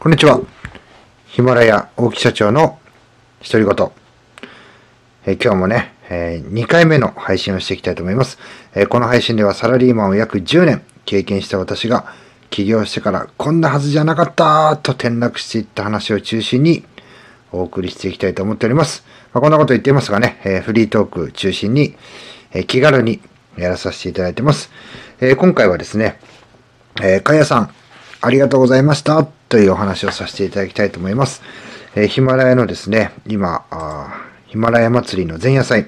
こんにちは。ヒマラヤ大木社長の独り言。え今日もね、え2回目の配信をしていきたいと思います、えこの配信ではサラリーマンを約10年経験した私が起業してからこんなはずじゃなかったと転落していった話を中心にお送りしていきたいと思っております。まあ、こんなこと言っていますがね、えフリートーク中心に、え気軽にやらさせていただいてます。え今回はですね、えー、かやさん、ありがとうございました。というお話をさせていただきたいと思います。えーヒマラヤのですね、今、あヒマラヤ祭りの前夜祭、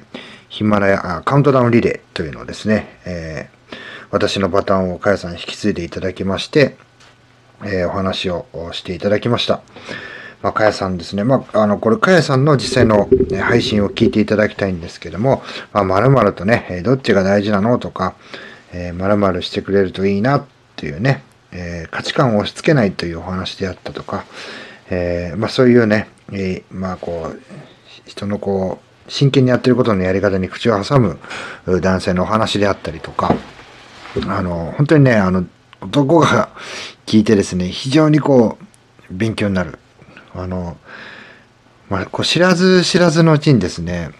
ヒマラヤあカウントダウンリレーというのをですね、えー私のバトンをかやさんに引き継いでいただきまして、えーお話をしていただきました。まあ、かやさんですね。まあ、あの、これ、かやさんの実際の配信を聞いていただきたいんですけども、まあ、まるとね、どっちが大事なのとか、えー、まるしてくれるといいなっていうね、えー価値観を押し付けないというお話であったとか、えーまあ、そういうね、えーまあ、こう、人のこう、真剣にやってることのやり方に口を挟む男性のお話であったりとか、あの、本当にね、あの、男が聞いてですね、非常にこう、勉強になる。あの、まあ、こう知らず知らずのうちにですね、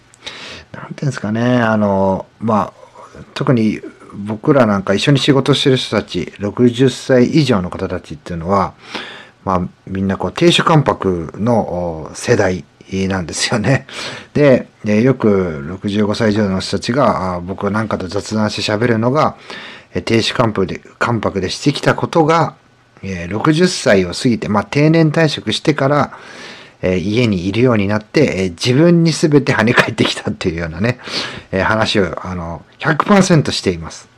なんていうんですかね、あの、まあ、特に僕らなんか一緒に仕事してる人たち、60歳以上の方たちっていうのは、まあ、みんなこう、亭主関白の世代なんですよね。で、よく65歳以上の人たちが、僕なんかと雑談して喋るのが、え亭主関白で、関白でしてきたことが、60歳を過ぎて、まあ、定年退職してから、え家にいるようになって、え自分に全て跳ね返ってきたっていうようなね、え話を、あの、100%しています。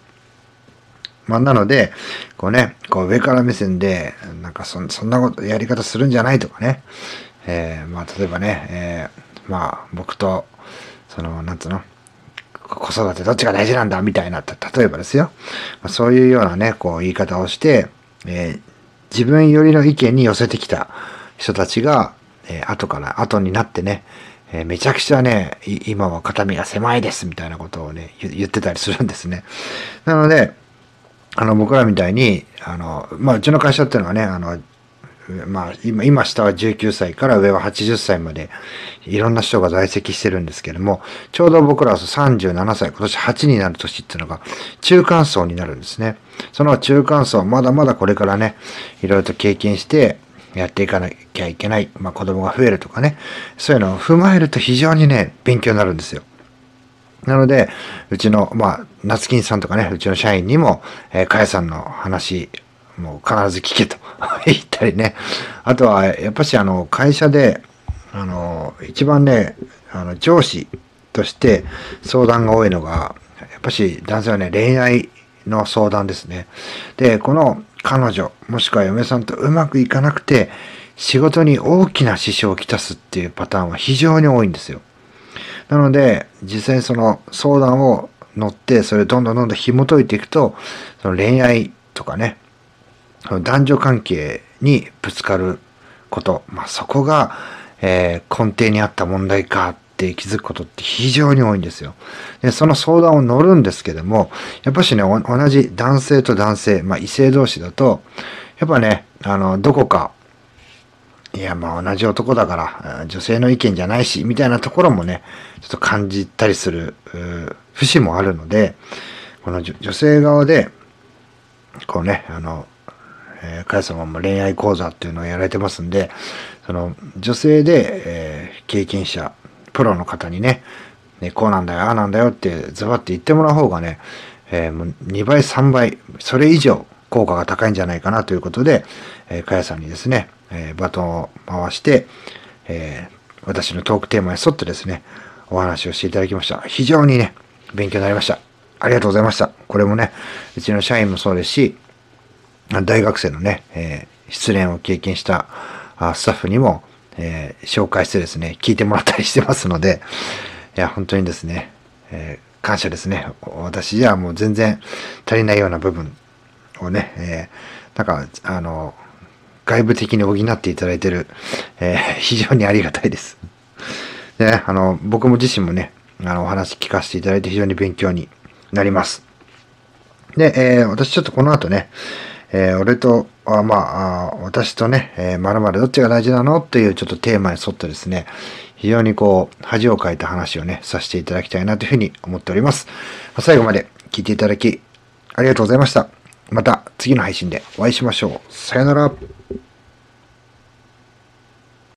まあ、なので、こうね、こう上から目線で、なんかそんそんなこと、やり方するんじゃないとかね、えーまあ、例えばね、えーまあ、僕と、その、なんつうの、子育てどっちが大事なんだみたいな、例えばですよ。まあそういうようなね、こう言い方をして、えー自分よりの意見に寄せてきた人たちが、えー後から、後になってね、えーめちゃくちゃね、今は肩身が狭いですみたいなことをね、言ってたりするんですね。なので、あの、僕らみたいに、あの、まあ、うちの会社っていうのはね、あの、まあ、今、今下は19歳から上は80歳まで、いろんな人が在籍してるんですけれども、ちょうど僕らは37歳、今年8になる年っていうのが、中間層になるんですね。その中間層、まだまだこれからね、いろいろと経験して、やっていかなきゃいけない、まあ子供が増えるとかね、そういうのを踏まえると非常にね、勉強になるんですよ。なので、うちの、まあ、夏金さんとかね、うちの社員にも、えー、かやさんの話、もう必ず聞けと 言ったりね。あとは、やっぱしあの、会社で、あの、一番ね、あの、上司として相談が多いのが、やっぱし男性はね、恋愛の相談ですね。で、この彼女、もしくは嫁さんとうまくいかなくて、仕事に大きな支障をきたすっていうパターンは非常に多いんですよ。なので、実際にその相談を乗って、それをどんどんどんどん紐解いていくと、その恋愛とかね、男女関係にぶつかること、まあ、そこが、えー根底にあった問題かって気づくことって非常に多いんですよ。で、その相談を乗るんですけども、やっぱしね、同じ男性と男性、まあ、異性同士だと、やっぱね、あの、どこか、いや、まあ同じ男だから、女性の意見じゃないし、みたいなところもね、ちょっと感じたりする、節もあるので、この女女性側で、こうね、あの、えー、かや様も恋愛講座っていうのをやられてますんで、その、女性で、えー経験者、プロの方にね、ね、こうなんだよ、ああなんだよって、ズバッて言ってもらう方がね、えーもう2倍、3倍、それ以上効果が高いんじゃないかなということで、えー、かやさんにですね、えーバトンを回して、えー私のトークテーマに沿ってですね、お話をしていただきました。非常にね、勉強になりました。ありがとうございました。これもね、うちの社員もそうですし、大学生のね、え失恋を経験したあスタッフにも、えー紹介してですね、聞いてもらったりしてますので、いや、本当にですね、えー感謝ですね。私じゃもう全然足りないような部分をね、えーなんか、あの、外部的に補っていただいてる、えー非常にありがたいです。でね、あの、僕も自身もね、あの、お話聞かせていただいて非常に勉強になります。で、えー私ちょっとこの後ね、えー俺とあまあ、私とね、えー、〇〇どっちが大事なのというちょっとテーマに沿ってですね、非常にこう、恥をかいた話をね、させていただきたいなというふうに思っております。最後まで聞いていただき、ありがとうございました。また次の配信でお会いしましょう。さよなら。